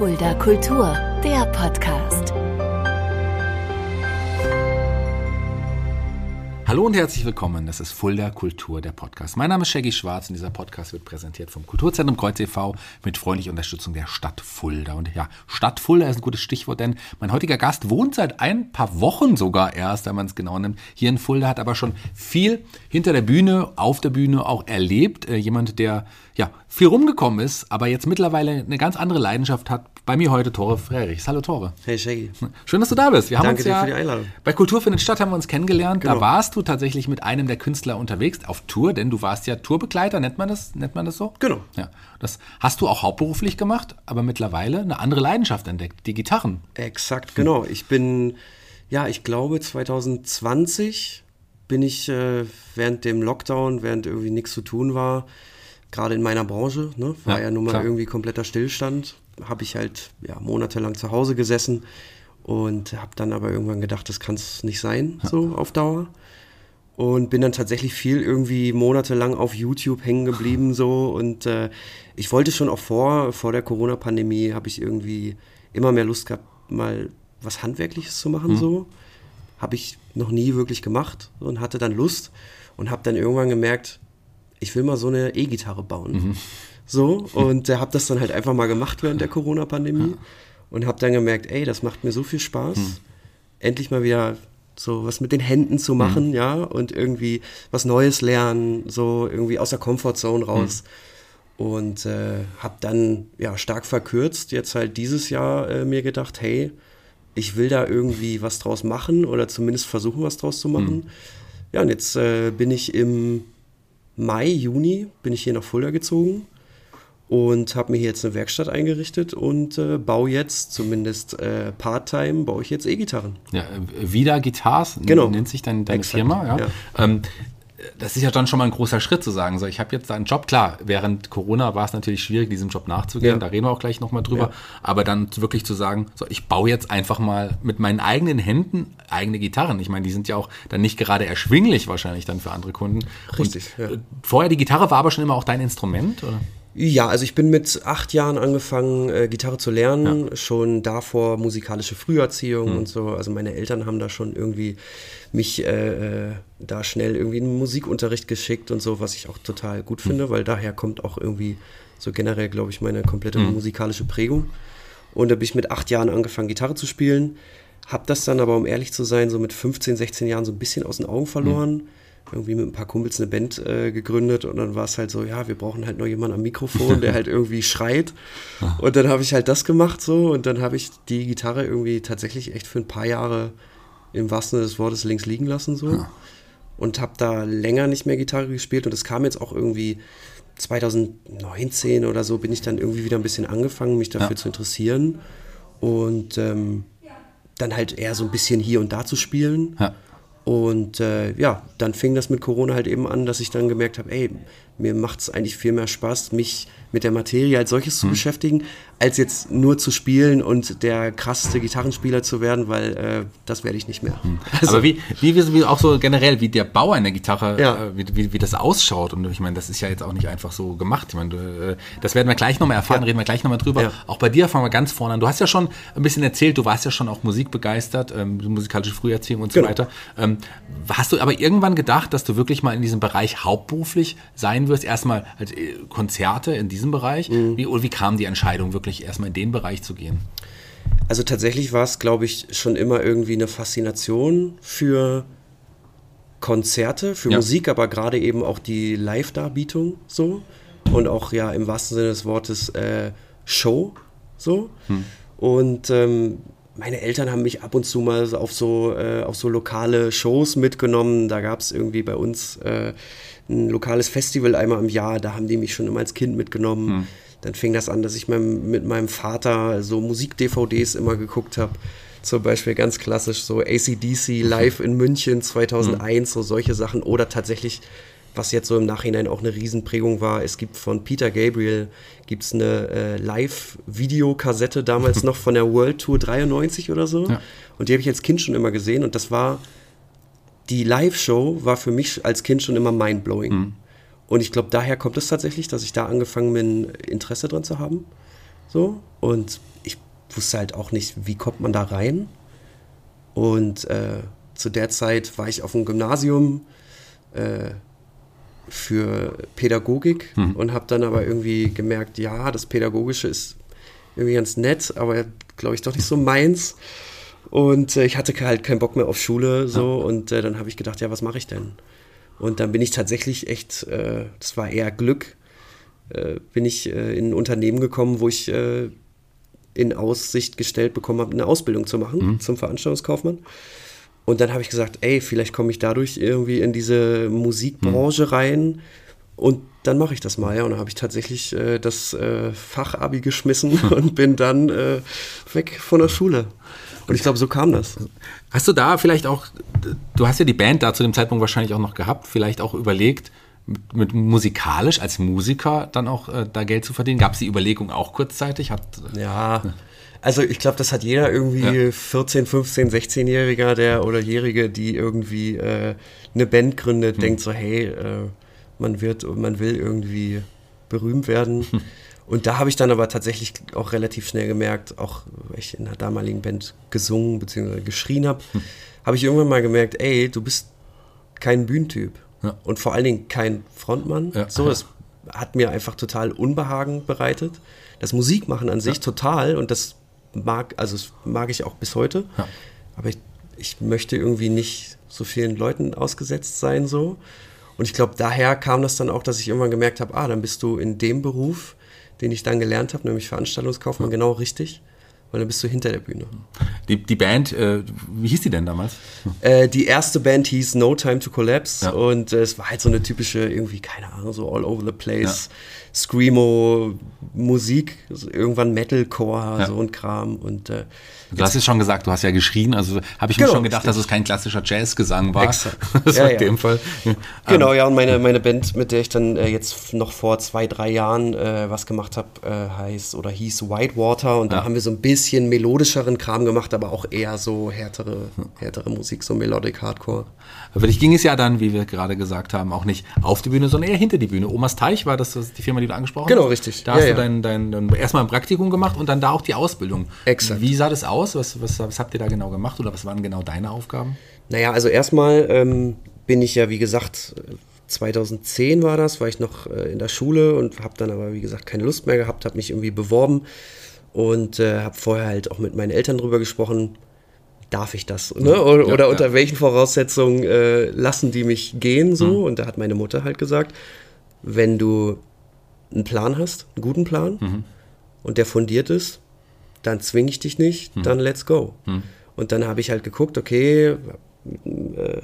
Fulda Kultur, der Podcast. Hallo und herzlich willkommen. Das ist Fulda Kultur, der Podcast. Mein Name ist Shaggy Schwarz und dieser Podcast wird präsentiert vom Kulturzentrum Kreuz e.V. mit freundlicher Unterstützung der Stadt Fulda. Und ja, Stadt Fulda ist ein gutes Stichwort, denn mein heutiger Gast wohnt seit ein paar Wochen sogar erst, wenn man es genau nimmt, hier in Fulda, hat aber schon viel hinter der Bühne, auf der Bühne auch erlebt. Äh, jemand, der ja viel rumgekommen ist, aber jetzt mittlerweile eine ganz andere Leidenschaft hat. Bei mir heute Tore Frerichs. Hallo Tore. Hey Shaggy. Schön, dass du da bist. Wir haben Danke uns dir ja für die Einladung. bei Kultur findet statt, haben wir uns kennengelernt. Da Genau. warst du tatsächlich mit einem der Künstler unterwegs auf Tour, denn du warst ja Tourbegleiter, nennt man das, nennt man das so? Genau. Ja. Das hast du auch hauptberuflich gemacht, aber mittlerweile eine andere Leidenschaft entdeckt, die Gitarren. Exakt, genau. Ich bin, ja, ich glaube 2020 bin ich äh, während dem Lockdown, während irgendwie nichts zu tun war, gerade in meiner Branche, ne, war Ja, ja, nun mal klar. irgendwie kompletter Stillstand, habe ich halt ja, monatelang zu Hause gesessen und habe dann aber irgendwann gedacht, das kann es nicht sein, so auf Dauer. Und bin dann tatsächlich viel irgendwie monatelang auf YouTube hängen geblieben so und äh, ich wollte schon auch vor, vor der Corona-Pandemie habe ich irgendwie immer mehr Lust gehabt, mal was Handwerkliches zu machen so. Habe ich noch nie wirklich gemacht und hatte dann Lust und habe dann irgendwann gemerkt, ich will mal so eine E-Gitarre bauen. So, und äh, habe das dann halt einfach mal gemacht während der Corona-Pandemie und habe dann gemerkt, ey, das macht mir so viel Spaß, endlich mal wieder so was mit den Händen zu machen, ja, und irgendwie was Neues lernen, so irgendwie aus der Comfortzone raus. Und äh, habe dann ja stark verkürzt, jetzt halt dieses Jahr äh, mir gedacht, hey, ich will da irgendwie was draus machen oder zumindest versuchen, was draus zu machen. Ja, und jetzt äh, bin ich im Mai, Juni, bin ich hier nach Fulda gezogen und habe mir hier jetzt eine Werkstatt eingerichtet und äh, baue jetzt, zumindest äh, Part-Time, baue ich jetzt E-Gitarren. Ja, äh, Vida Guitars Genau. nennt sich dein, deine Exakt, Firma. Ja. ja. Ähm, das ist ja dann schon mal ein großer Schritt zu sagen, so ich habe jetzt einen Job, klar, während Corona war es natürlich schwierig, diesem Job nachzugehen, Ja. da reden wir auch gleich nochmal drüber, Ja. aber dann wirklich zu sagen, so ich baue jetzt einfach mal mit meinen eigenen Händen eigene Gitarren. Ich meine, die sind ja auch dann nicht gerade erschwinglich wahrscheinlich dann für andere Kunden. Richtig, Und, ja. Vorher die Gitarre war aber schon immer auch dein Instrument, oder? Ja, also ich bin mit acht Jahren angefangen, äh, Gitarre zu lernen. Schon davor musikalische Früherziehung und so. Also meine Eltern haben da schon irgendwie mich äh, äh, da schnell irgendwie in Musikunterricht geschickt und so, was ich auch total gut finde, weil daher kommt auch irgendwie so generell, glaube ich, meine komplette musikalische Prägung. Und da bin ich mit acht Jahren angefangen, Gitarre zu spielen. Hab das dann aber, um ehrlich zu sein, so mit 15, 16 Jahren so ein bisschen aus den Augen verloren. Irgendwie mit ein paar Kumpels eine Band äh, gegründet und dann war es halt so, ja, wir brauchen halt noch jemanden am Mikrofon, der halt irgendwie schreit. Und dann habe ich halt das gemacht so und dann habe ich die Gitarre irgendwie tatsächlich echt für ein paar Jahre im wahrsten Sinne des Wortes links liegen lassen so. Und habe da länger nicht mehr Gitarre gespielt und es kam jetzt auch irgendwie 2019 oder so bin ich dann irgendwie wieder ein bisschen angefangen, mich dafür Ja. zu interessieren und ähm, dann halt eher so ein bisschen hier und da zu spielen. Ja. Und äh, ja, dann fing das mit Corona halt eben an, dass ich dann gemerkt habe, ey, mir macht es eigentlich viel mehr Spaß, mich mit der Materie als solches Hm. zu beschäftigen, als jetzt nur zu spielen und der krasseste Gitarrenspieler zu werden, weil äh, das werde ich nicht mehr. Also, Aber wie, wie, wie, wie auch so generell, wie der Bau einer Gitarre, Ja. äh, wie, wie, wie das ausschaut. Und ich meine, das ist ja jetzt auch nicht einfach so gemacht. Ich meine, du, äh, das werden wir gleich nochmal erfahren, Ja. reden wir gleich nochmal drüber. Ja. Auch bei dir fangen wir ganz vorne an. Du hast ja schon ein bisschen erzählt, du warst ja schon auch musikbegeistert, ähm, musikalische Früherziehung und so Genau. weiter. Ähm, hast du aber irgendwann gedacht, dass du wirklich mal in diesem Bereich hauptberuflich sein wirst? Erstmal äh, Konzerte in diesem Bereich? Mhm. Wie, oder wie kam die Entscheidung, wirklich erstmal in den Bereich zu gehen? Also tatsächlich war es, glaube ich, schon immer irgendwie eine Faszination für Konzerte, für Ja. Musik, aber gerade eben auch die Live-Darbietung so. Und auch ja im wahrsten Sinne des Wortes äh, Show so. Und ähm, meine Eltern haben mich ab und zu mal auf so, äh, auf so lokale Shows mitgenommen. Da gab es irgendwie bei uns äh, ein lokales Festival einmal im Jahr, da haben die mich schon immer als Kind mitgenommen. Dann fing das an, dass ich mein, mit meinem Vater so Musik-DVDs immer geguckt habe. Zum Beispiel ganz klassisch so ACDC live in München 2001, so solche Sachen. Oder tatsächlich, was jetzt so im Nachhinein auch eine Riesenprägung war, es gibt von Peter Gabriel gibt's eine äh, Live-Videokassette damals noch von der World Tour 93 oder so. Ja. Und die habe ich als Kind schon immer gesehen und das war die Live-Show war für mich als Kind schon immer mindblowing. Und ich glaube, daher kommt es tatsächlich, dass ich da angefangen bin, Interesse dran zu haben. So. Und ich wusste halt auch nicht, wie kommt man da rein. Und äh, zu der Zeit war ich auf dem Gymnasium äh, für Pädagogik hm. und habe dann aber irgendwie gemerkt, ja, das Pädagogische ist irgendwie ganz nett, aber glaube ich doch nicht so meins. Und äh, ich hatte halt keinen Bock mehr auf Schule so ja. und äh, dann habe ich gedacht, ja, was mache ich denn? Und dann bin ich tatsächlich echt, äh, das war eher Glück, äh, bin ich äh, in ein Unternehmen gekommen, wo ich äh, in Aussicht gestellt bekommen habe, eine Ausbildung zu machen mhm. zum Veranstaltungskaufmann. Und dann habe ich gesagt, ey, vielleicht komme ich dadurch irgendwie in diese Musikbranche mhm. rein und dann mache ich das mal. Ja. Und dann habe ich tatsächlich äh, das äh, Fachabi geschmissen und bin dann äh, weg von der Schule. Und ich glaube, so kam das. Hast du da vielleicht auch, du hast ja die Band da zu dem Zeitpunkt wahrscheinlich auch noch gehabt, vielleicht auch überlegt, mit, mit musikalisch als Musiker dann auch äh, da Geld zu verdienen? Gab es die Überlegung auch kurzzeitig? Hat, ja, also ich glaube, das hat jeder irgendwie ja. 14, 15, 16-Jähriger der oder Jährige, die irgendwie äh, eine Band gründet, hm. denkt so, hey, äh, man wird und man will irgendwie berühmt werden. Hm. Und da habe ich dann aber tatsächlich auch relativ schnell gemerkt, auch weil ich in der damaligen Band gesungen bzw. geschrien habe, hm. habe ich irgendwann mal gemerkt, ey, du bist kein Bühnentyp. Ja. Und vor allen Dingen kein Frontmann. Ja. So, es hat mir einfach total Unbehagen bereitet. Das Musikmachen an sich total und das mag, also das mag ich auch bis heute. Aber ich, ich möchte irgendwie nicht so vielen Leuten ausgesetzt sein so. Und ich glaube, daher kam das dann auch, dass ich irgendwann gemerkt habe, ah, dann bist du in dem Beruf, den ich dann gelernt habe, nämlich Veranstaltungskaufmann, genau richtig. Weil dann bist du hinter der Bühne. Die, die Band, äh, wie hieß die denn damals? Äh, die erste Band hieß No Time to Collapse ja. und äh, es war halt so eine typische, irgendwie, keine Ahnung, so all over the place. Ja. Screamo, Musik, irgendwann Metalcore, ja. so ein Kram. Und, äh, du hast es schon gesagt, du hast ja geschrien, also habe ich genau, mir schon gedacht, dass es kein klassischer Jazzgesang war. Exakt. das ja, war in dem Fall. Genau, ähm, ja, und meine, meine Band, mit der ich dann äh, jetzt noch vor zwei, drei Jahren äh, was gemacht habe, äh, heißt oder hieß Whitewater und da haben wir so ein bisschen melodischeren Kram gemacht, aber auch eher so härtere, härtere Musik, so Melodic Hardcore. Für dich ging es ja dann, wie wir gerade gesagt haben, auch nicht auf die Bühne, sondern eher hinter die Bühne. Omas Teich war das die Firma, die du angesprochen genau, hast? Genau, richtig. Da ja, hast ja. du dein, dein, dein, erstmal ein Praktikum gemacht und dann da auch die Ausbildung. Exakt. Wie sah das aus? Was, was, was habt ihr da genau gemacht oder was waren genau deine Aufgaben? Naja, also erstmal ähm, bin ich ja, wie gesagt, 2010 war das, war ich noch äh, in der Schule und habe dann aber, wie gesagt, keine Lust mehr gehabt, habe mich irgendwie beworben und äh, habe vorher halt auch mit meinen Eltern drüber gesprochen, darf ich das? Ne? Oder, ja, oder unter ja. welchen Voraussetzungen äh, lassen die mich gehen so? Mhm. Und da hat meine Mutter halt gesagt, wenn du einen Plan hast, einen guten Plan, mhm. und der fundiert ist, dann zwinge ich dich nicht, mhm. dann let's go. Mhm. Und dann habe ich halt geguckt, okay, mit, äh,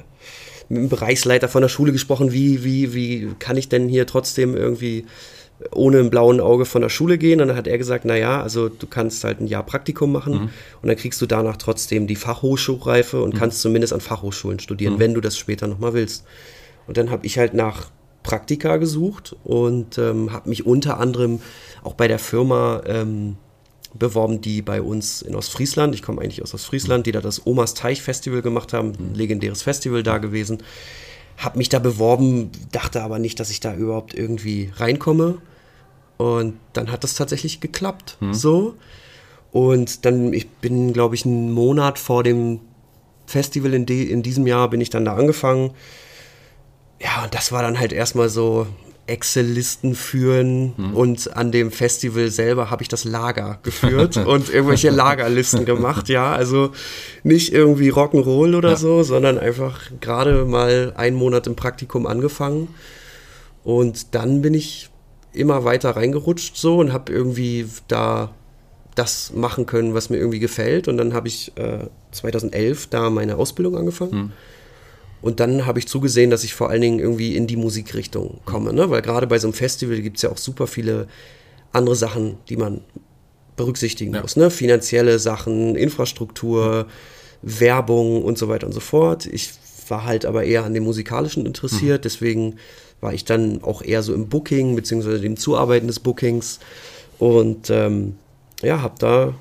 mit dem Bereichsleiter von der Schule gesprochen, wie, wie, wie kann ich denn hier trotzdem irgendwie ohne ein blauen Auge von der Schule gehen. Und dann hat er gesagt, naja, also du kannst halt ein Jahr Praktikum machen mhm. und dann kriegst du danach trotzdem die Fachhochschulreife und mhm. kannst zumindest an Fachhochschulen studieren, mhm. wenn du das später nochmal willst. Und dann habe ich halt nach Praktika gesucht und ähm, habe mich unter anderem auch bei der Firma ähm, beworben, die bei uns in Ostfriesland, ich komme eigentlich aus Ostfriesland, die da das Omas Teich Festival gemacht haben, ein legendäres Festival da gewesen habe mich da beworben, dachte aber nicht, dass ich da überhaupt irgendwie reinkomme. Und dann hat das tatsächlich geklappt. Hm. So. Und dann, ich bin, glaube ich, einen Monat vor dem Festival in, in diesem Jahr bin ich dann da angefangen. Ja, und das war dann halt erstmal so, Excel-Listen führen mhm. und an dem Festival selber habe ich das Lager geführt und irgendwelche Lagerlisten gemacht, ja, also nicht irgendwie Rock'n'Roll oder ja. so, sondern einfach gerade mal einen Monat im Praktikum angefangen und dann bin ich immer weiter reingerutscht so und habe irgendwie da das machen können, was mir irgendwie gefällt und dann habe ich äh, 2011 da meine Ausbildung angefangen. Mhm und dann habe ich zugesehen, dass ich vor allen Dingen irgendwie in die Musikrichtung komme. Ne? Weil gerade bei so einem Festival gibt es ja auch super viele andere Sachen, die man berücksichtigen ja. muss. Ne? Finanzielle Sachen, Infrastruktur, Werbung und so weiter und so fort. Ich war halt aber eher an dem Musikalischen interessiert, mhm. deswegen war ich dann auch eher so im Booking, beziehungsweise dem Zuarbeiten des Bookings und ähm, ja, habe da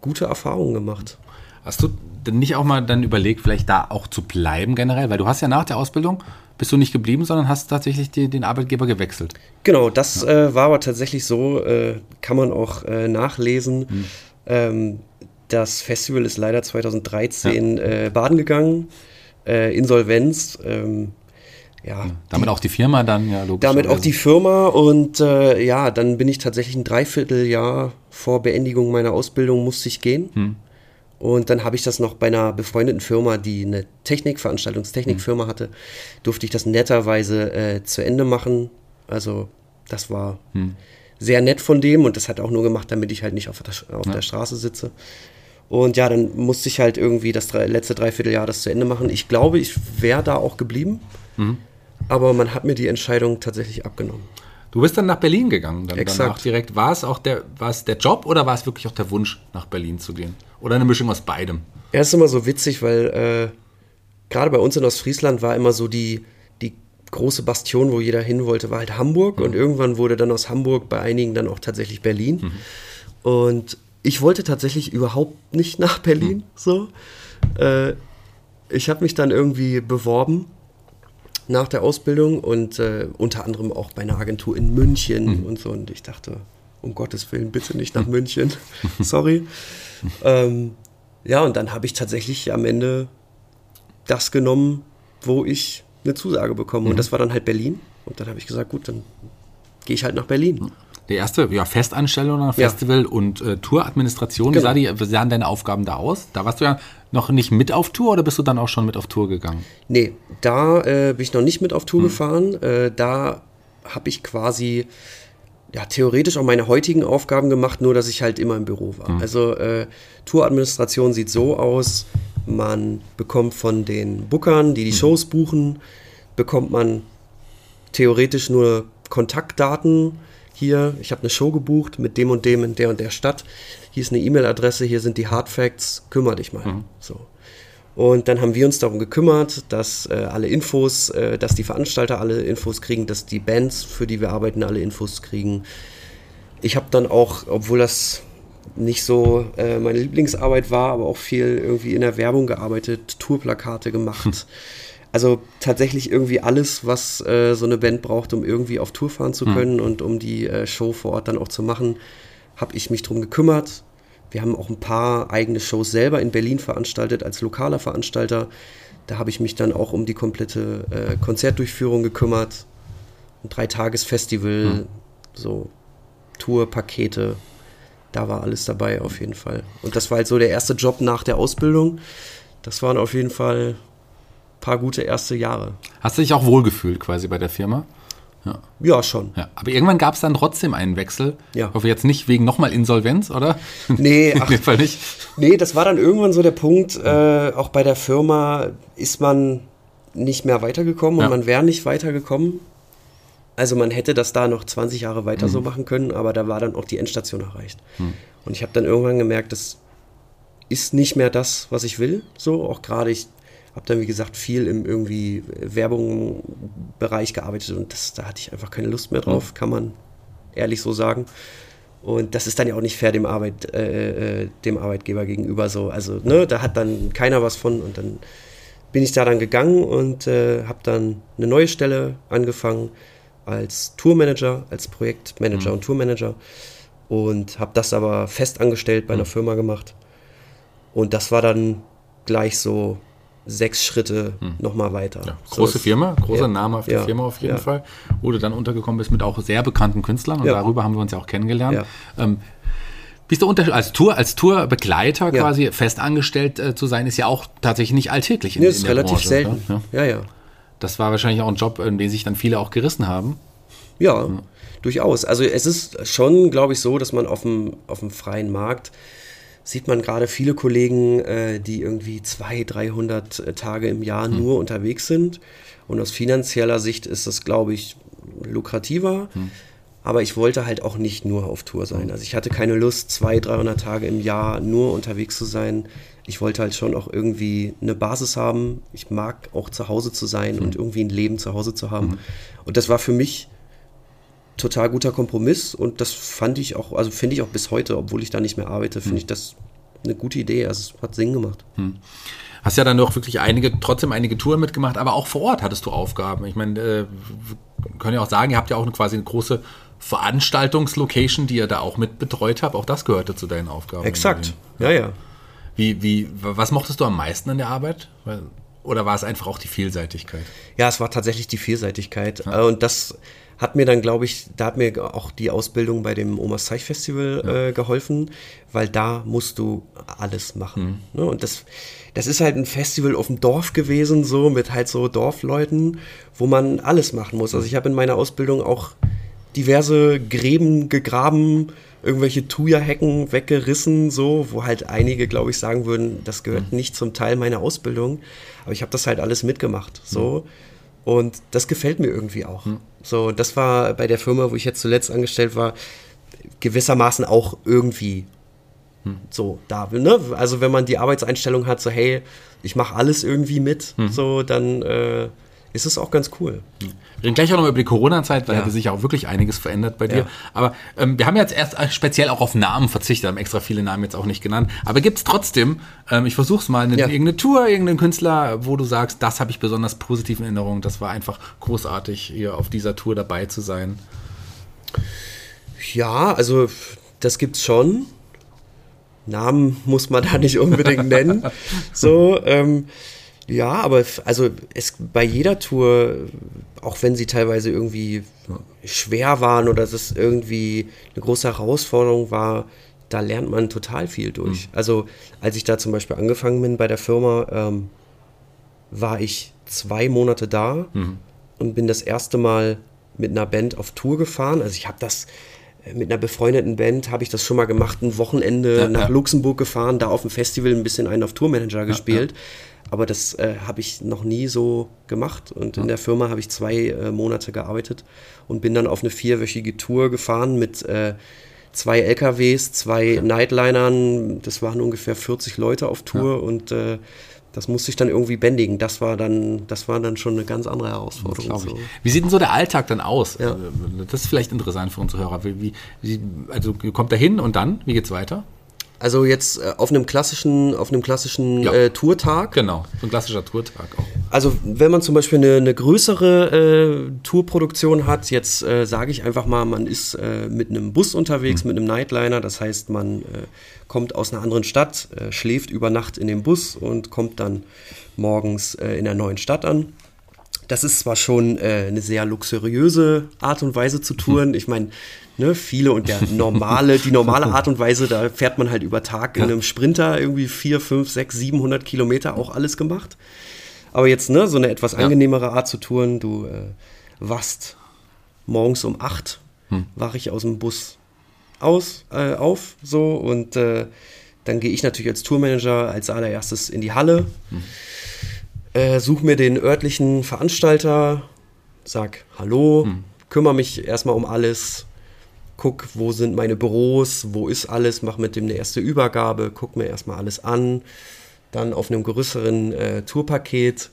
gute Erfahrungen gemacht. Hast du nicht auch mal dann überlegt, vielleicht da auch zu bleiben generell? Weil du hast ja nach der Ausbildung, bist du nicht geblieben, sondern hast tatsächlich die, den Arbeitgeber gewechselt. Genau, das äh, war aber tatsächlich so, äh, kann man auch äh, nachlesen. Hm. Ähm, das Festival ist leider 2013 ja. Äh, baden gegangen, äh, Insolvenz. Ähm, ja, damit die, auch die Firma dann, ja, logisch. Damit auch die Firma und äh, ja, dann bin ich tatsächlich ein Dreivierteljahr vor Beendigung meiner Ausbildung musste ich gehen. Hm. Und dann habe ich das noch bei einer befreundeten Firma, die eine Technik, Veranstaltungstechnikfirma hm. hatte, durfte ich das netterweise äh, zu Ende machen. Also das war hm. sehr nett von dem und das hat er auch nur gemacht, damit ich halt nicht auf der, auf ja. der Straße sitze. Und ja, dann musste ich halt irgendwie das drei, letzte Dreivierteljahr das zu Ende machen. Ich glaube, ich wäre da auch geblieben. Mhm. Aber man hat mir die Entscheidung tatsächlich abgenommen. Du bist dann nach Berlin gegangen, dann Exakt. danach direkt. War es auch der, war es der Job oder war es wirklich auch der Wunsch, nach Berlin zu gehen? Oder eine Mischung aus beidem? Ja, ist immer so witzig, weil äh, gerade bei uns in Ostfriesland war immer so die, die große Bastion, wo jeder hin wollte, war halt Hamburg. Mhm. Und irgendwann wurde dann aus Hamburg bei einigen dann auch tatsächlich Berlin. Mhm. Und ich wollte tatsächlich überhaupt nicht nach Berlin. Mhm. So. Äh, ich habe mich dann irgendwie beworben nach der Ausbildung und äh, unter anderem auch bei einer Agentur in München mhm. und so. Und ich dachte, um Gottes Willen, bitte nicht nach München. Sorry. ähm, ja, und dann habe ich tatsächlich am Ende das genommen, wo ich eine Zusage bekomme. Mhm. Und das war dann halt Berlin. Und dann habe ich gesagt, gut, dann gehe ich halt nach Berlin. Die erste ja, Festanstellung, Festival ja. und äh, Touradministration. Genau. Wie, sah die, wie sahen deine Aufgaben da aus? Da warst du ja noch nicht mit auf Tour oder bist du dann auch schon mit auf Tour gegangen? Nee, da äh, bin ich noch nicht mit auf Tour hm. gefahren. Äh, da habe ich quasi ja, theoretisch auch meine heutigen Aufgaben gemacht, nur dass ich halt immer im Büro war. Hm. Also äh, Touradministration sieht so aus, man bekommt von den Bookern, die die hm. Shows buchen, bekommt man theoretisch nur Kontaktdaten hier, ich habe eine Show gebucht mit dem und dem in der und der Stadt. Hier ist eine E-Mail-Adresse, hier sind die Hard Facts, kümmere dich mal. Mhm. So. Und dann haben wir uns darum gekümmert, dass äh, alle Infos, äh, dass die Veranstalter alle Infos kriegen, dass die Bands, für die wir arbeiten, alle Infos kriegen. Ich habe dann auch, obwohl das nicht so äh, meine Lieblingsarbeit war, aber auch viel irgendwie in der Werbung gearbeitet, Tourplakate gemacht. Hm. Also tatsächlich irgendwie alles, was äh, so eine Band braucht, um irgendwie auf Tour fahren zu hm. können mhm. und um die äh, Show vor Ort dann auch zu machen, habe ich mich drum gekümmert. Wir haben auch ein paar eigene Shows selber in Berlin veranstaltet als lokaler Veranstalter. Da habe ich mich dann auch um die komplette äh, Konzertdurchführung gekümmert. Ein Dreitagesfestival, mhm. so Tourpakete. Da war alles dabei auf jeden Fall. Und das war halt so der erste Job nach der Ausbildung. Das waren auf jeden Fall paar gute erste Jahre. Hast du dich auch wohlgefühlt quasi bei der Firma? Ja, ja schon. Ja, aber irgendwann gab es dann trotzdem einen Wechsel. Ja. Ich hoffe jetzt nicht wegen nochmal Insolvenz, oder? Nee, ach, In dem Fall nicht. Nee, das war dann irgendwann so der Punkt, äh, auch bei der Firma ist man nicht mehr weitergekommen ja. und man wäre nicht weitergekommen. Also man hätte das da noch 20 Jahre weiter mhm. so machen können, aber da war dann auch die Endstation erreicht. Mhm. Und ich habe dann irgendwann gemerkt, das ist nicht mehr das, was ich will. So, auch gerade ich habe dann, wie gesagt, viel im irgendwie Werbung-Bereich gearbeitet und das, da hatte ich einfach keine Lust mehr drauf, kann man ehrlich so sagen. Und das ist dann ja auch nicht fair dem, Arbeit, äh, äh, dem Arbeitgeber gegenüber so. Also, ne, da hat dann keiner was von und dann bin ich da dann gegangen und äh, habe dann eine neue Stelle angefangen als Tourmanager, als Projektmanager mhm. und Tourmanager und habe das aber fest angestellt bei einer mhm. Firma gemacht. Und das war dann gleich so sechs Schritte hm. nochmal weiter. Ja, große so Firma, großer ja, Name auf der ja, Firma auf jeden Fall, wo du dann untergekommen bist mit auch sehr bekannten Künstlern und darüber haben wir uns ja auch kennengelernt. Ähm, bist du unter, als Tour, als Tourbegleiter quasi fest angestellt äh, zu sein, ist ja auch tatsächlich nicht alltäglich in, nee, ist in relativ Branche, selten. Ja? ja, ja. Das war wahrscheinlich auch ein Job, in den sich dann viele auch gerissen haben. Ja, durchaus. Also es ist schon, glaube ich, so, dass man auf dem, auf dem freien Markt sieht man gerade viele Kollegen, äh, die irgendwie 200, 300 äh, Tage im Jahr hm. nur unterwegs sind. Und aus finanzieller Sicht ist das, glaube ich, lukrativer. Hm. Aber ich wollte halt auch nicht nur auf Tour sein. Hm. Also ich hatte keine Lust, 200, 300 Tage im Jahr nur unterwegs zu sein. Ich wollte halt schon auch irgendwie eine Basis haben. Ich mag auch zu Hause zu sein hm. und irgendwie ein Leben zu Hause zu haben. Hm. Und das war für mich total guter Kompromiss und das fand ich auch, also finde ich auch bis heute, obwohl ich da nicht mehr arbeite, finde mhm. ich das eine gute Idee. Also es hat Sinn gemacht. Hm. Hast ja dann doch wirklich einige, trotzdem einige Touren mitgemacht, aber auch vor Ort hattest du Aufgaben. Ich meine, äh, wir können ja auch sagen, ihr habt ja auch eine, quasi eine große Veranstaltungslocation, die ihr da auch mit betreut habt. Auch das gehörte zu deinen Aufgaben. Exakt. Ja, ja. Wie, wie, was mochtest du am meisten an der Arbeit? Oder war es einfach auch die Vielseitigkeit? Ja, es war tatsächlich die Vielseitigkeit. Ja. Und das hat mir dann, glaube ich, da hat mir auch die Ausbildung bei dem Omas Zeich Festival ja. äh, geholfen, weil da musst du alles machen. Mhm. Ne? Und das, das ist halt ein Festival auf dem Dorf gewesen, so mit halt so Dorfleuten, wo man alles machen muss. Also ich habe in meiner Ausbildung auch diverse Gräben gegraben, irgendwelche Thuja-Hecken weggerissen, so, wo halt einige, glaube ich, sagen würden, das gehört mhm. nicht zum Teil meiner Ausbildung. Aber ich habe das halt alles mitgemacht, so. Mhm. Und das gefällt mir irgendwie auch. So, das war bei der Firma, wo ich jetzt zuletzt angestellt war, gewissermaßen auch irgendwie hm. so da. Ne? Also wenn man die Arbeitseinstellung hat, so hey, ich mache alles irgendwie mit, hm. so dann äh, ist es auch ganz cool. Wir reden gleich auch noch über die Corona-Zeit, weil ja. hat sich auch wirklich einiges verändert bei dir. Ja. Aber ähm, wir haben jetzt erst speziell auch auf Namen verzichtet, haben extra viele Namen jetzt auch nicht genannt. Aber gibt es trotzdem, ähm, ich versuche es mal, eine, ja. irgendeine Tour, irgendeinen Künstler, wo du sagst, das habe ich besonders positiv in Erinnerung, das war einfach großartig, hier auf dieser Tour dabei zu sein. Ja, also das gibt's schon. Namen muss man da nicht unbedingt nennen. So, ähm, ja, aber also es bei jeder Tour, auch wenn sie teilweise irgendwie schwer waren oder es irgendwie eine große Herausforderung war, da lernt man total viel durch. Mhm. Also als ich da zum Beispiel angefangen bin bei der Firma, ähm, war ich zwei Monate da mhm. und bin das erste Mal mit einer Band auf Tour gefahren. Also ich habe das mit einer befreundeten Band habe ich das schon mal gemacht, ein Wochenende ja, nach ja. Luxemburg gefahren, da auf dem Festival ein bisschen einen auf Tourmanager gespielt. Ja, aber das äh, habe ich noch nie so gemacht. Und in der Firma habe ich zwei äh, Monate gearbeitet und bin dann auf eine vierwöchige Tour gefahren mit äh, zwei LKWs, zwei. Nightlinern. Das waren ungefähr 40 Leute auf Tour und äh, das musste ich dann irgendwie bändigen. Das war dann, das war dann schon eine ganz andere Herausforderung. So. Wie sieht denn so der Alltag dann aus? Ja. Das ist vielleicht interessant für unsere Hörer. Wie, wie, also kommt er hin und dann? Wie geht's weiter? Also jetzt äh, auf einem klassischen, auf einem klassischen ja. äh, Tourtag. Genau, so ein klassischer Tourtag auch. Also wenn man zum Beispiel eine, eine größere äh, Tourproduktion hat, jetzt äh, sage ich einfach mal, man ist äh, mit einem Bus unterwegs, mhm. mit einem Nightliner, das heißt, man kommt aus einer anderen Stadt, schläft über Nacht in dem Bus und kommt dann morgens in der neuen Stadt an. Das ist zwar schon eine sehr luxuriöse Art und Weise zu touren. Mhm. Ich meine, ne, viele und der normale, die normale Art und Weise, da fährt man halt über Tag in einem Sprinter irgendwie 4, 5, 6, 700 Kilometer auch alles gemacht. Aber jetzt, ne, so eine etwas angenehmere Art zu touren, du äh, wachst morgens um 8, hm. wache ich aus dem Bus aus, äh, auf, so und äh, dann gehe ich natürlich als Tourmanager als allererstes in die Halle, hm. Äh, suche mir den örtlichen Veranstalter, sag Hallo, hm. kümmere mich erstmal um alles, guck, wo sind meine Büros, wo ist alles, mach mit dem eine erste Übergabe, guck mir erstmal alles an. Dann auf einem größeren äh, Tourpaket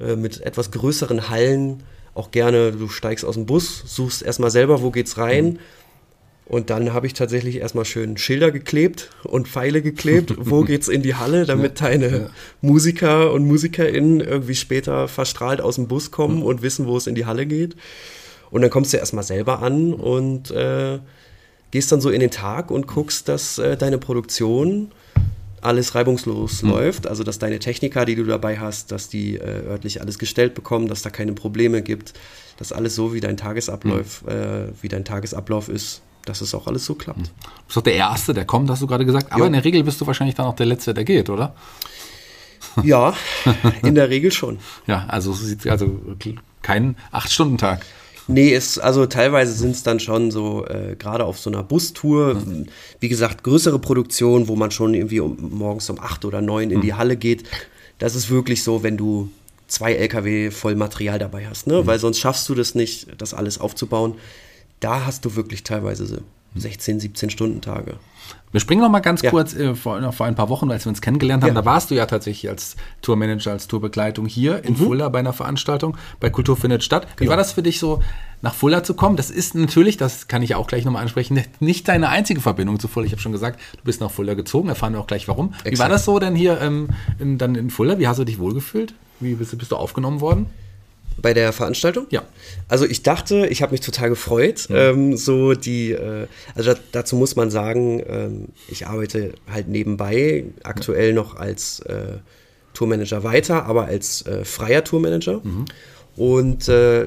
äh, mit etwas größeren Hallen, auch gerne, du steigst aus dem Bus, suchst erstmal selber, wo geht's rein. Mhm. Und dann habe ich tatsächlich erstmal schön Schilder geklebt und Pfeile geklebt, wo geht's in die Halle, damit deine ja. Musiker und MusikerInnen irgendwie später verstrahlt aus dem Bus kommen mhm. und wissen, wo es in die Halle geht. Und dann kommst du erstmal selber an und äh, gehst dann so in den Tag und guckst, dass äh, deine Produktion alles reibungslos mhm. läuft, also dass deine Techniker, die du dabei hast, dass die äh, örtlich alles gestellt bekommen, dass da keine Probleme gibt, dass alles so wie dein Tagesablauf, mhm. äh, wie dein Tagesablauf ist, dass es auch alles so klappt. Du bist doch der Erste, der kommt, hast du gerade gesagt. Aber jo. in der Regel bist du wahrscheinlich dann auch der Letzte, der geht, oder? Ja, in der Regel schon. ja, also, also kein Acht-Stunden-Tag. Nee, es, also teilweise sind es dann schon so, äh, gerade auf so einer Bustour, mhm. wie gesagt, größere Produktionen, wo man schon irgendwie um, morgens um acht oder neun in mhm. die Halle geht. Das ist wirklich so, wenn du zwei LKW voll Material dabei hast, ne? Mhm. Weil sonst schaffst du das nicht, das alles aufzubauen. Da hast du wirklich teilweise 16, 17 Stunden Tage. Wir springen noch mal ganz ja. kurz äh, vor, vor, ein paar Wochen, als wir uns kennengelernt haben. Ja. Da warst du ja tatsächlich als Tourmanager, als Tourbegleitung hier in mhm. Fulda bei einer Veranstaltung. Bei Kultur findet statt. Wie genau. war das für dich so, nach Fulda zu kommen? Das ist natürlich, das kann ich auch gleich nochmal ansprechen, nicht deine einzige Verbindung zu Fulda. Ich habe schon gesagt, du bist nach Fulda gezogen. Erfahren wir auch gleich warum. Exakt. Wie war das so denn hier ähm, in, dann in Fulda? Wie hast du dich wohlgefühlt? Wie bist, bist du aufgenommen worden? Bei der Veranstaltung. Ja. Also ich dachte, ich habe mich total gefreut. Mhm. Ähm, so die, äh, also dazu muss man sagen, ähm, ich arbeite halt nebenbei aktuell noch als äh, Tourmanager weiter, aber als äh, freier Tourmanager mhm. und äh,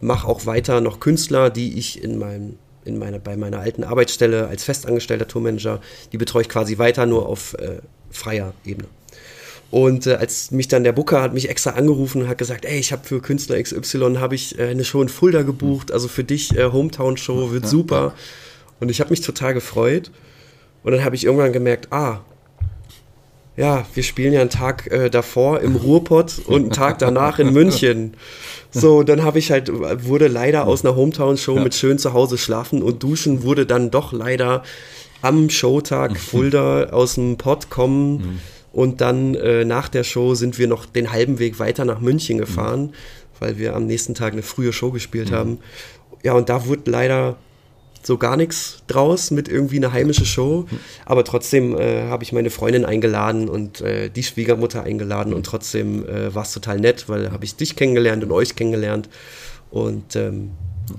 mache auch weiter noch Künstler, die ich in meinem in meiner, bei meiner alten Arbeitsstelle als festangestellter Tourmanager, die betreue ich quasi weiter nur auf äh, freier Ebene. Und äh, als mich dann der Booker hat mich extra angerufen und hat gesagt, ey, ich habe für Künstler XY habe ich äh, eine Show in Fulda gebucht, also für dich äh, Hometown Show wird super. Und ich habe mich total gefreut. Und dann habe ich irgendwann gemerkt, ah, ja, wir spielen ja einen Tag äh, davor im Ruhrpott und einen Tag danach in München. So, dann habe ich halt, wurde leider aus einer Hometown-Show ja. mit schön zu Hause schlafen und duschen, wurde dann doch leider am Showtag Fulda aus dem Pott kommen. Und dann äh, nach der Show sind wir noch den halben Weg weiter nach München gefahren, mhm. weil wir am nächsten Tag eine frühe Show gespielt mhm. haben. Ja, und da wurde leider so gar nichts draus mit irgendwie einer heimische Show. Mhm. Aber trotzdem äh, habe ich meine Freundin eingeladen und äh, die Schwiegermutter eingeladen und trotzdem äh, war es total nett, weil habe ich dich kennengelernt und euch kennengelernt und ähm,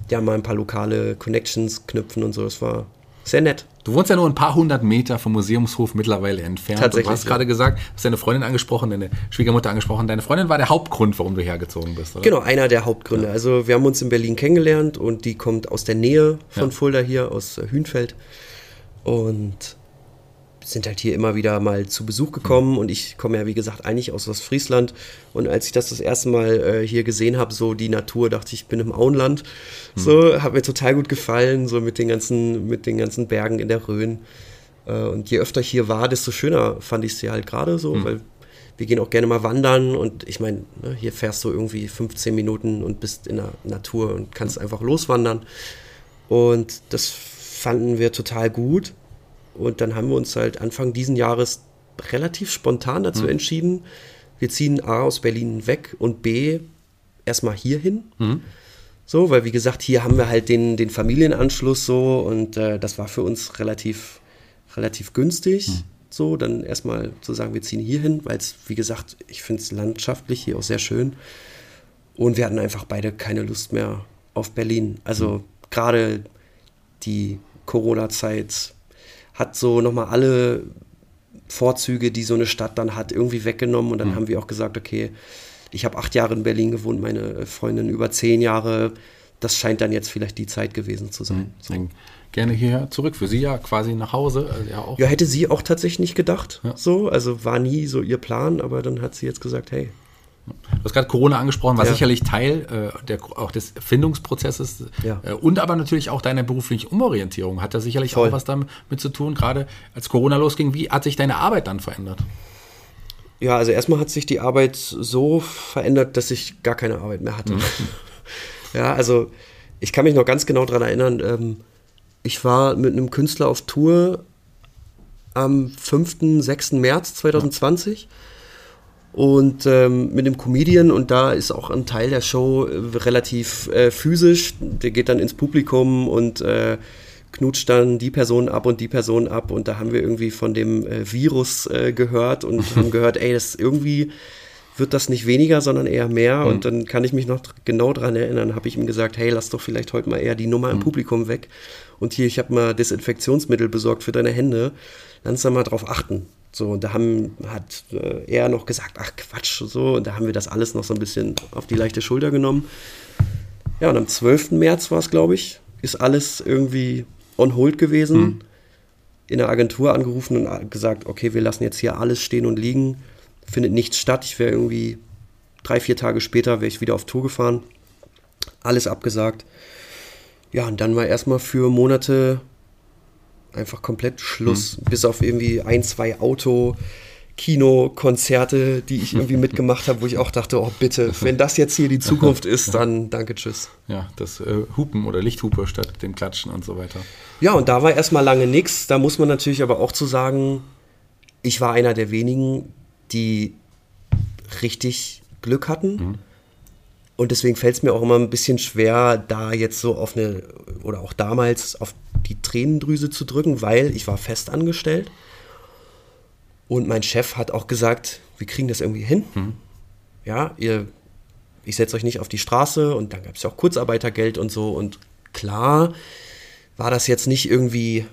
ja, mal ein paar lokale Connections knüpfen und so. Das war sehr nett. Du wohnst ja nur ein paar hundert Meter vom Museumshof mittlerweile entfernt. Tatsächlich. Du hast ja. gerade gesagt, hast deine Freundin angesprochen, deine Schwiegermutter angesprochen. Deine Freundin war der Hauptgrund, warum du hergezogen bist, oder? Genau, einer der Hauptgründe. Ja. Also wir haben uns in Berlin kennengelernt und die kommt aus der Nähe von ja. Fulda hier, aus Hünfeld. Und sind halt hier immer wieder mal zu Besuch gekommen mhm. und ich komme ja wie gesagt eigentlich aus Ostfriesland und als ich das das erste Mal äh, hier gesehen habe, so die Natur, dachte ich, ich bin im Auenland. Mhm. So, hat mir total gut gefallen, so mit den ganzen, mit den ganzen Bergen in der Rhön. Äh, und je öfter ich hier war, desto schöner fand ich es hier halt gerade so, mhm. weil wir gehen auch gerne mal wandern und ich meine, ne, hier fährst du irgendwie 15 Minuten und bist in der Natur und kannst einfach loswandern. Und das fanden wir total gut. Und dann haben wir uns halt Anfang diesen Jahres relativ spontan dazu mhm. entschieden, wir ziehen A aus Berlin weg und B erstmal hier hin. Mhm. So, weil wie gesagt, hier haben wir halt den, den Familienanschluss so und äh, das war für uns relativ, relativ günstig. Mhm. So, dann erstmal zu sagen, wir ziehen hier hin, weil es, wie gesagt, ich finde es landschaftlich hier auch sehr schön. Und wir hatten einfach beide keine Lust mehr auf Berlin. Also mhm. gerade die Corona-Zeit hat so nochmal alle Vorzüge, die so eine Stadt dann hat, irgendwie weggenommen. Und dann mhm. haben wir auch gesagt, okay, ich habe acht Jahre in Berlin gewohnt, meine Freundin über zehn Jahre. Das scheint dann jetzt vielleicht die Zeit gewesen zu sein. Mhm. So. Gerne hierher zurück. Für sie ja quasi nach Hause. Also ja, auch. ja, hätte sie auch tatsächlich nicht gedacht. Ja. So, also war nie so ihr Plan, aber dann hat sie jetzt gesagt, hey, Du hast gerade Corona angesprochen, war ja. sicherlich Teil äh, der, auch des Findungsprozesses ja. äh, und aber natürlich auch deiner beruflichen Umorientierung. Hat da sicherlich Voll. auch was damit zu tun, gerade als Corona losging. Wie hat sich deine Arbeit dann verändert? Ja, also erstmal hat sich die Arbeit so verändert, dass ich gar keine Arbeit mehr hatte. Mhm. ja, also ich kann mich noch ganz genau daran erinnern, ähm, ich war mit einem Künstler auf Tour am 5., 6. März 2020. Ja und ähm, mit dem Comedian und da ist auch ein Teil der Show äh, relativ äh, physisch. Der geht dann ins Publikum und äh, knutscht dann die Person ab und die Person ab und da haben wir irgendwie von dem äh, Virus äh, gehört und haben gehört, ey, das irgendwie wird das nicht weniger, sondern eher mehr. Mhm. Und dann kann ich mich noch genau daran erinnern, habe ich ihm gesagt, hey, lass doch vielleicht heute mal eher die Nummer im mhm. Publikum weg. Und hier, ich habe mal Desinfektionsmittel besorgt für deine Hände. Lass da mal drauf achten. So, und da haben, hat äh, er noch gesagt, ach Quatsch, so, und da haben wir das alles noch so ein bisschen auf die leichte Schulter genommen. Ja, und am 12. März war es, glaube ich, ist alles irgendwie on hold gewesen. Mhm. In der Agentur angerufen und gesagt, okay, wir lassen jetzt hier alles stehen und liegen. Findet nichts statt. Ich wäre irgendwie drei, vier Tage später wäre ich wieder auf Tour gefahren. Alles abgesagt. Ja, und dann war erstmal für Monate einfach komplett Schluss. Mhm. Bis auf irgendwie ein, zwei Auto. Kinokonzerte, die ich irgendwie mitgemacht habe, wo ich auch dachte, oh bitte, wenn das jetzt hier die Zukunft ist, dann danke, tschüss. Ja, das äh, Hupen oder Lichthupe statt dem Klatschen und so weiter. Ja, und da war erstmal lange nichts. Da muss man natürlich aber auch zu sagen, ich war einer der wenigen, die richtig Glück hatten. Mhm. Und deswegen fällt es mir auch immer ein bisschen schwer, da jetzt so auf eine, oder auch damals auf die Tränendrüse zu drücken, weil ich war fest angestellt. Und mein Chef hat auch gesagt, wir kriegen das irgendwie hin. Mhm. Ja, ihr, ich setze euch nicht auf die Straße und dann gab es ja auch Kurzarbeitergeld und so. Und klar war das jetzt nicht irgendwie,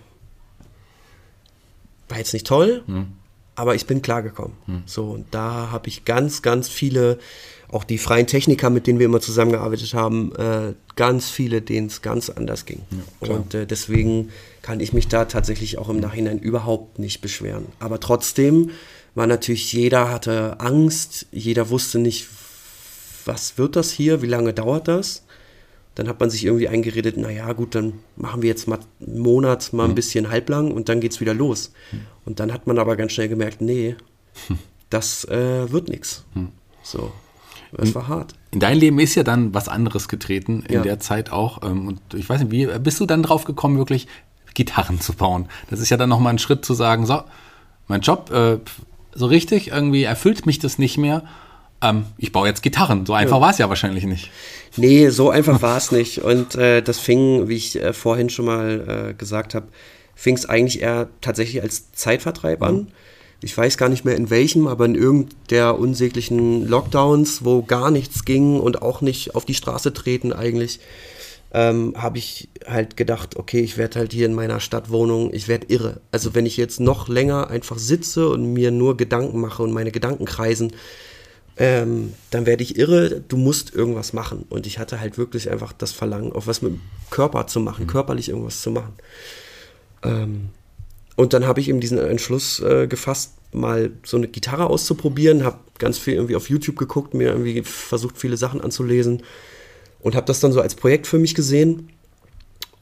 war jetzt nicht toll, mhm. aber ich bin klargekommen. Mhm. So, und da habe ich ganz, ganz viele, auch die freien Techniker, mit denen wir immer zusammengearbeitet haben, äh, ganz viele, denen es ganz anders ging. Ja, und äh, deswegen kann ich mich da tatsächlich auch im Nachhinein überhaupt nicht beschweren. Aber trotzdem war natürlich jeder hatte Angst, jeder wusste nicht, was wird das hier, wie lange dauert das. Dann hat man sich irgendwie eingeredet, naja gut, dann machen wir jetzt mal einen Monat mal ein mhm. bisschen halblang und dann geht es wieder los. Mhm. Und dann hat man aber ganz schnell gemerkt, nee, das äh, wird nichts. Mhm. So, es war hart. In dein Leben ist ja dann was anderes getreten in ja. der Zeit auch. Ähm, und ich weiß nicht, wie bist du dann drauf gekommen, wirklich Gitarren zu bauen. Das ist ja dann nochmal ein Schritt zu sagen, so, mein Job, äh, so richtig, irgendwie erfüllt mich das nicht mehr. Ähm, ich baue jetzt Gitarren. So einfach ja. war es ja wahrscheinlich nicht. Nee, so einfach war es nicht. Und äh, das fing, wie ich äh, vorhin schon mal äh, gesagt habe, fing es eigentlich eher tatsächlich als Zeitvertreib mhm. an. Ich weiß gar nicht mehr in welchem, aber in irgendeiner unsäglichen Lockdowns, wo gar nichts ging und auch nicht auf die Straße treten eigentlich ähm, habe ich halt gedacht, okay, ich werde halt hier in meiner Stadtwohnung, ich werde irre. Also wenn ich jetzt noch länger einfach sitze und mir nur Gedanken mache und meine Gedanken kreisen, ähm, dann werde ich irre, du musst irgendwas machen. Und ich hatte halt wirklich einfach das Verlangen, auch was mit dem Körper zu machen, mhm. körperlich irgendwas zu machen. Ähm, und dann habe ich eben diesen Entschluss äh, gefasst, mal so eine Gitarre auszuprobieren, habe ganz viel irgendwie auf YouTube geguckt, mir irgendwie versucht, viele Sachen anzulesen und habe das dann so als Projekt für mich gesehen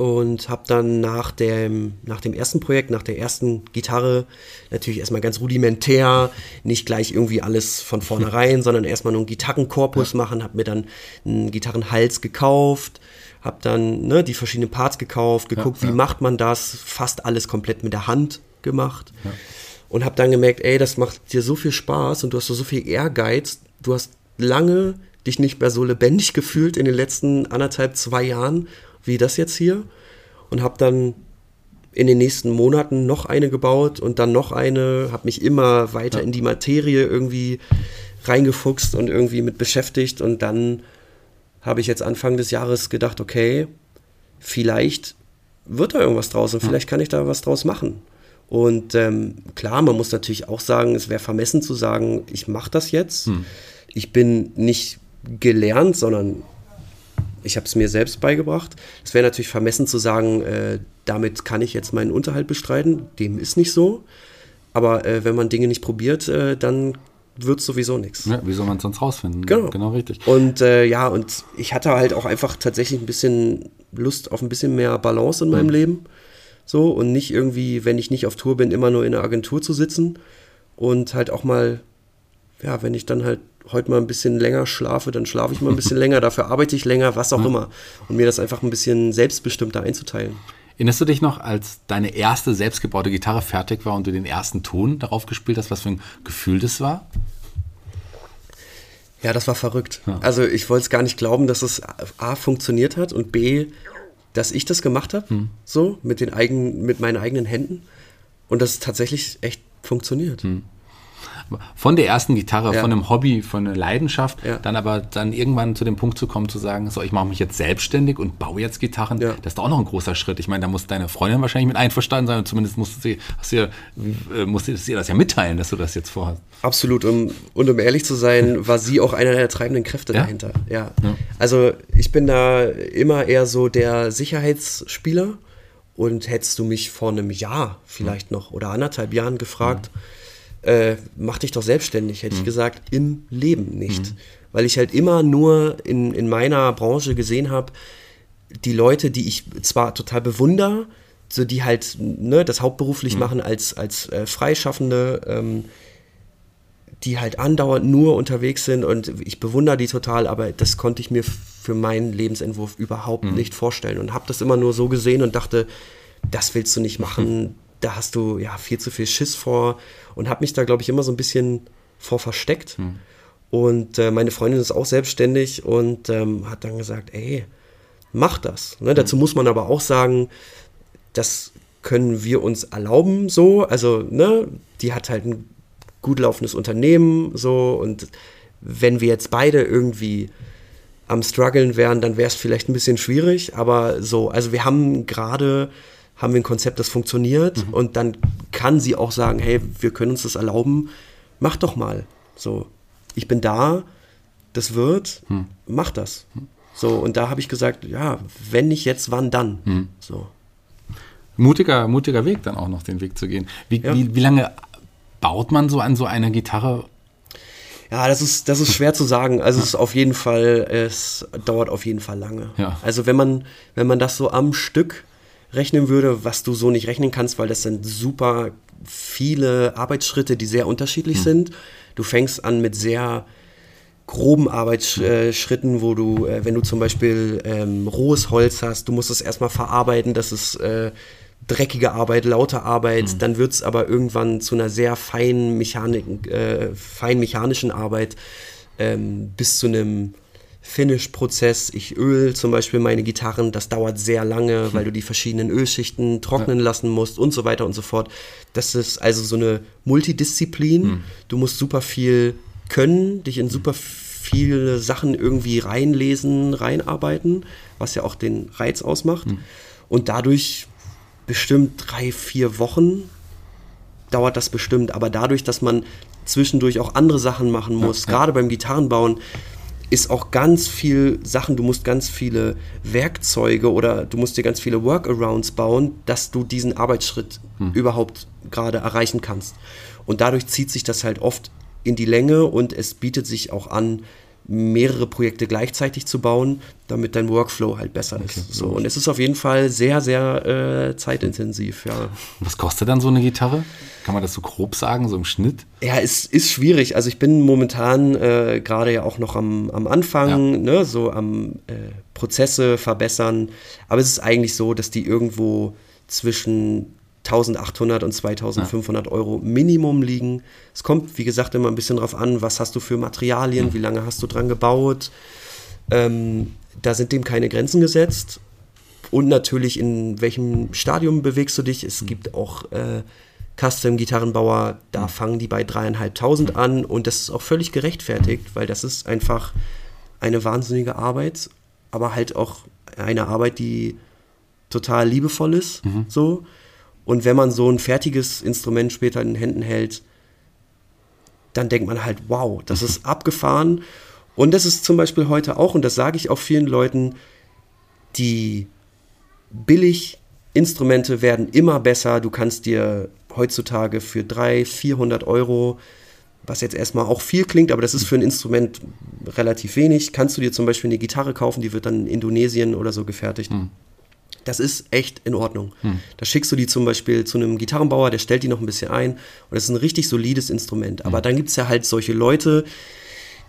und habe dann nach dem, nach dem ersten Projekt, nach der ersten Gitarre, natürlich erstmal ganz rudimentär, nicht gleich irgendwie alles von vornherein, sondern erstmal nur einen Gitarrenkorpus machen, habe mir dann einen Gitarrenhals gekauft, habe dann ne, die verschiedenen Parts gekauft, geguckt, ja, wie macht man das, fast alles komplett mit der Hand gemacht und habe dann gemerkt, ey, das macht dir so viel Spaß und du hast so viel Ehrgeiz, du hast lange dich nicht mehr so lebendig gefühlt in den letzten anderthalb, zwei Jahren wie das jetzt hier. Und habe dann in den nächsten Monaten noch eine gebaut und dann noch eine, habe mich immer weiter ja. in die Materie irgendwie reingefuchst und irgendwie mit beschäftigt. Und dann habe ich jetzt Anfang des Jahres gedacht, okay, vielleicht wird da irgendwas draus und vielleicht kann ich da was draus machen. Und ähm, klar, man muss natürlich auch sagen, es wäre vermessen zu sagen, ich mache das jetzt. Hm. Ich bin nicht gelernt, sondern ich habe es mir selbst beigebracht. Es wäre natürlich vermessen zu sagen, äh, damit kann ich jetzt meinen Unterhalt bestreiten. Dem ist nicht so. Aber äh, wenn man Dinge nicht probiert, äh, dann wird es sowieso nichts. Ja, wie soll man es sonst rausfinden? Genau. Genau richtig. Und äh, ja, und ich hatte halt auch einfach tatsächlich ein bisschen Lust auf ein bisschen mehr Balance in meinem mhm. Leben. So und nicht irgendwie, wenn ich nicht auf Tour bin, immer nur in der Agentur zu sitzen. Und halt auch mal, ja, wenn ich dann halt heute mal ein bisschen länger schlafe, dann schlafe ich mal ein bisschen länger, dafür arbeite ich länger, was auch ja. immer. Und mir das einfach ein bisschen selbstbestimmter einzuteilen. Erinnerst du dich noch, als deine erste selbstgebaute Gitarre fertig war und du den ersten Ton darauf gespielt hast, was für ein Gefühl das war? Ja, das war verrückt. Ja. Also ich wollte es gar nicht glauben, dass es A funktioniert hat und B, dass ich das gemacht habe, hm. so mit den eigenen, mit meinen eigenen Händen und dass es tatsächlich echt funktioniert. Hm von der ersten Gitarre, ja. von einem Hobby, von einer Leidenschaft, ja. dann aber dann irgendwann zu dem Punkt zu kommen, zu sagen, so, ich mache mich jetzt selbstständig und baue jetzt Gitarren, ja. das ist auch noch ein großer Schritt. Ich meine, da muss deine Freundin wahrscheinlich mit einverstanden sein, und zumindest musst du, hast du, musst du ihr das ja mitteilen, dass du das jetzt vorhast. Absolut. Um, und um ehrlich zu sein, war sie auch einer der treibenden Kräfte dahinter. Ja. Also ich bin da immer eher so der Sicherheitsspieler. Und hättest du mich vor einem Jahr vielleicht noch oder anderthalb Jahren gefragt, mhm äh, mach dich doch selbstständig, hätte mhm. ich gesagt, im Leben nicht. Mhm. Weil ich halt immer nur in, in meiner Branche gesehen habe, die Leute, die ich zwar total bewundere, so die halt ne, das hauptberuflich mhm. machen als, als äh, Freischaffende, ähm, die halt andauernd nur unterwegs sind und ich bewundere die total, aber das konnte ich mir für meinen Lebensentwurf überhaupt Mhm. nicht vorstellen und habe das immer nur so gesehen und dachte, das willst du nicht machen, da hast du ja viel zu viel Schiss vor und habe mich da, glaube ich, immer so ein bisschen vor versteckt. Mhm. Und äh, meine Freundin ist auch selbstständig und ähm, hat dann gesagt, ey, mach das. Ne? Dazu muss man aber auch sagen, das können wir uns erlauben so. Also, ne, die hat halt ein gut laufendes Unternehmen so und wenn wir jetzt beide irgendwie am struggeln wären, dann wäre es vielleicht ein bisschen schwierig, aber so, also wir haben gerade haben wir ein Konzept, das funktioniert und dann kann sie auch sagen, hey, wir können uns das erlauben, mach doch mal. So, ich bin da, das wird, mach das. So, und da habe ich gesagt, ja, wenn nicht jetzt, wann dann? So. Mutiger, mutiger Weg dann auch noch den Weg zu gehen. Wie, Ja. wie, wie lange baut man so an so einer Gitarre? Ja, das ist, das ist schwer zu sagen. Also es ist auf jeden Fall, es dauert auf jeden Fall lange. Ja. Also wenn man, wenn man das so am Stück rechnen würde, was du so nicht rechnen kannst, weil das sind super viele Arbeitsschritte, die sehr unterschiedlich sind. Du fängst an mit sehr groben Arbeitsschritten, wo du, äh, wenn du zum Beispiel ähm, rohes Holz hast, du musst es erstmal verarbeiten, das ist äh, dreckige Arbeit, laute Arbeit, dann wird es aber irgendwann zu einer sehr feinen Mechanik, äh, fein mechanischen Arbeit ähm, bis zu einem Finish-Prozess. Ich öl zum Beispiel meine Gitarren, das dauert sehr lange, weil du die verschiedenen Ölschichten trocknen lassen musst und so weiter und so fort. Das ist also so eine Multidisziplin. Du musst super viel können, dich in super viele Sachen irgendwie reinlesen, reinarbeiten, was ja auch den Reiz ausmacht. Und dadurch bestimmt drei, vier Wochen dauert das bestimmt. Aber dadurch, dass man zwischendurch auch andere Sachen machen muss, ja. gerade beim Gitarrenbauen, ist auch ganz viel Sachen, du musst ganz viele Werkzeuge oder du musst dir ganz viele Workarounds bauen, dass du diesen Arbeitsschritt überhaupt gerade erreichen kannst. Und dadurch zieht sich das halt oft in die Länge und es bietet sich auch an, mehrere Projekte gleichzeitig zu bauen, damit dein Workflow halt besser ist. So, und es ist auf jeden Fall sehr, sehr äh, zeitintensiv, ja. Was kostet dann so eine Gitarre? Kann man das so grob sagen, so im Schnitt? Ja, es ist schwierig. Also ich bin momentan äh, gerade ja auch noch am, am Anfang, ne, so am äh, Prozesse verbessern. Aber es ist eigentlich so, dass die irgendwo zwischen 1800 und 2500 Euro Minimum liegen. Es kommt, wie gesagt, immer ein bisschen drauf an, was hast du für Materialien, wie lange hast du dran gebaut. Ähm, da sind dem keine Grenzen gesetzt. Und natürlich, in welchem Stadium bewegst du dich? Es gibt auch äh, Custom-Gitarrenbauer, da fangen die bei dreieinhalbtausend an und das ist auch völlig gerechtfertigt, weil das ist einfach eine wahnsinnige Arbeit, aber halt auch eine Arbeit, die total liebevoll ist. So. Und wenn man so ein fertiges Instrument später in den Händen hält, dann denkt man halt, wow, das ist abgefahren. Und das ist zum Beispiel heute auch, und das sage ich auch vielen Leuten, die billig Instrumente werden immer besser. Du kannst dir heutzutage für 300, 400 Euro, was jetzt erstmal auch viel klingt, aber das ist für ein Instrument relativ wenig, kannst du dir zum Beispiel eine Gitarre kaufen, die wird dann in Indonesien oder so gefertigt. Das ist echt in Ordnung. Da schickst du die zum Beispiel zu einem Gitarrenbauer, der stellt die noch ein bisschen ein und das ist ein richtig solides Instrument. Aber dann gibt es ja halt solche Leute,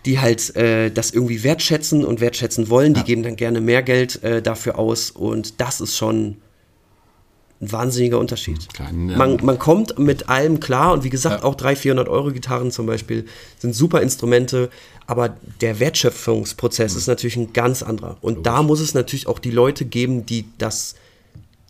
die halt äh, das irgendwie wertschätzen und wertschätzen wollen, die geben dann gerne mehr Geld äh, dafür aus und das ist schon ein wahnsinniger Unterschied. Klar, ja. Man, man kommt mit allem klar und wie gesagt, Ja. auch 300, 400 Euro Gitarren zum Beispiel sind super Instrumente, aber der Wertschöpfungsprozess ist natürlich ein ganz anderer. Und da muss es natürlich auch die Leute geben, die das,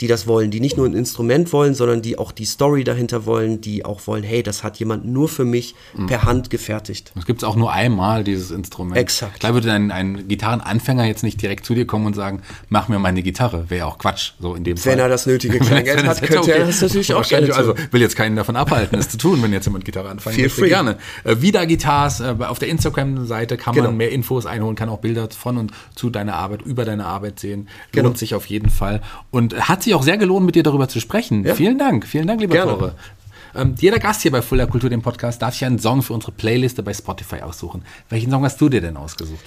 die das wollen, die nicht nur ein Instrument wollen, sondern die auch die Story dahinter wollen, die auch wollen, hey, das hat jemand nur für mich per Hand gefertigt. Das gibt es auch nur einmal, dieses Instrument. Exakt. Klar würde ein, ein Gitarrenanfänger jetzt nicht direkt zu dir kommen und sagen, mach mir meine Gitarre. Wäre ja auch Quatsch, so in dem Fall. Wenn er das nötige Kleingeld Wenn er hat, könnte er okay. das natürlich auch gerne. Also will jetzt keinen davon abhalten, es zu tun, wenn jetzt jemand Gitarre anfangen Feel free. Gerne. Äh, Vida Guitars, äh, auf der Instagram-Seite kann Genau. man mehr Infos einholen, kann auch Bilder von und zu deiner Arbeit, über deine Arbeit sehen. Lohnt Genau. sich auf jeden Fall. Und hat sich auch sehr gelohnt, mit dir darüber zu sprechen. Ja. Vielen Dank. Vielen Dank, lieber Gerne. Tore. Ähm, jeder Gast hier bei Fuller Kultur, dem Podcast, darf sich einen Song für unsere Playliste bei Spotify aussuchen. Welchen Song hast du dir denn ausgesucht?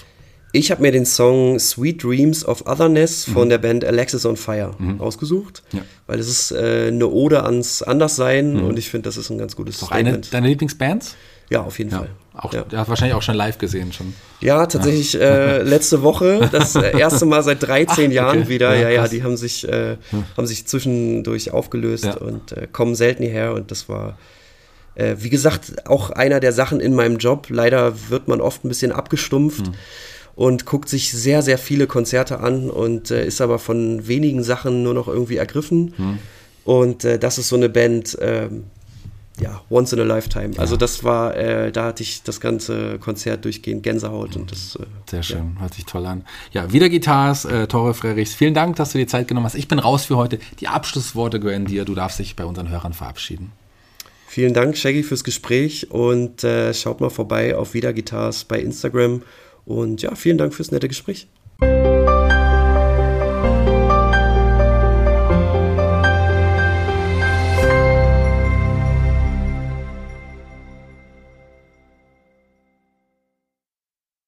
Ich habe mir den Song Sweet Dreams of Otherness von der Band Alexis on Fire ausgesucht, Ja. weil es ist äh, eine Ode ans Anderssein und ich finde, das ist ein ganz gutes eine Statement. deiner Lieblingsbands? Ja, auf jeden Ja. Fall. Auch, ja. Wahrscheinlich auch schon live gesehen schon. Ja, tatsächlich ja. Äh, letzte Woche, das äh, erste Mal seit 13 Ach, Jahren okay. wieder. Ja, ja, ja, die haben sich, äh, hm. haben sich zwischendurch aufgelöst und äh, kommen selten hierher und das war, äh, wie gesagt, auch einer der Sachen in meinem Job. Leider wird man oft ein bisschen abgestumpft. Hm und guckt sich sehr, sehr viele Konzerte an und äh, ist aber von wenigen Sachen nur noch irgendwie ergriffen. Hm. Und das ist so eine Band, ähm, ja, once in a lifetime. Ja. Also das war, äh, da hatte ich das ganze Konzert durchgehend Gänsehaut und das. Äh, Sehr schön, ja. hört sich toll an. Ja, wieder Guitars, äh, Tore Frerichs. Vielen Dank, dass du dir Zeit genommen hast. Ich bin raus für heute. Die Abschlussworte gehören dir. Du darfst dich bei unseren Hörern verabschieden. Vielen Dank, Shaggy, fürs Gespräch und äh, schaut mal vorbei auf Wieder Guitars bei Instagram. Und ja, vielen Dank fürs nette Gespräch.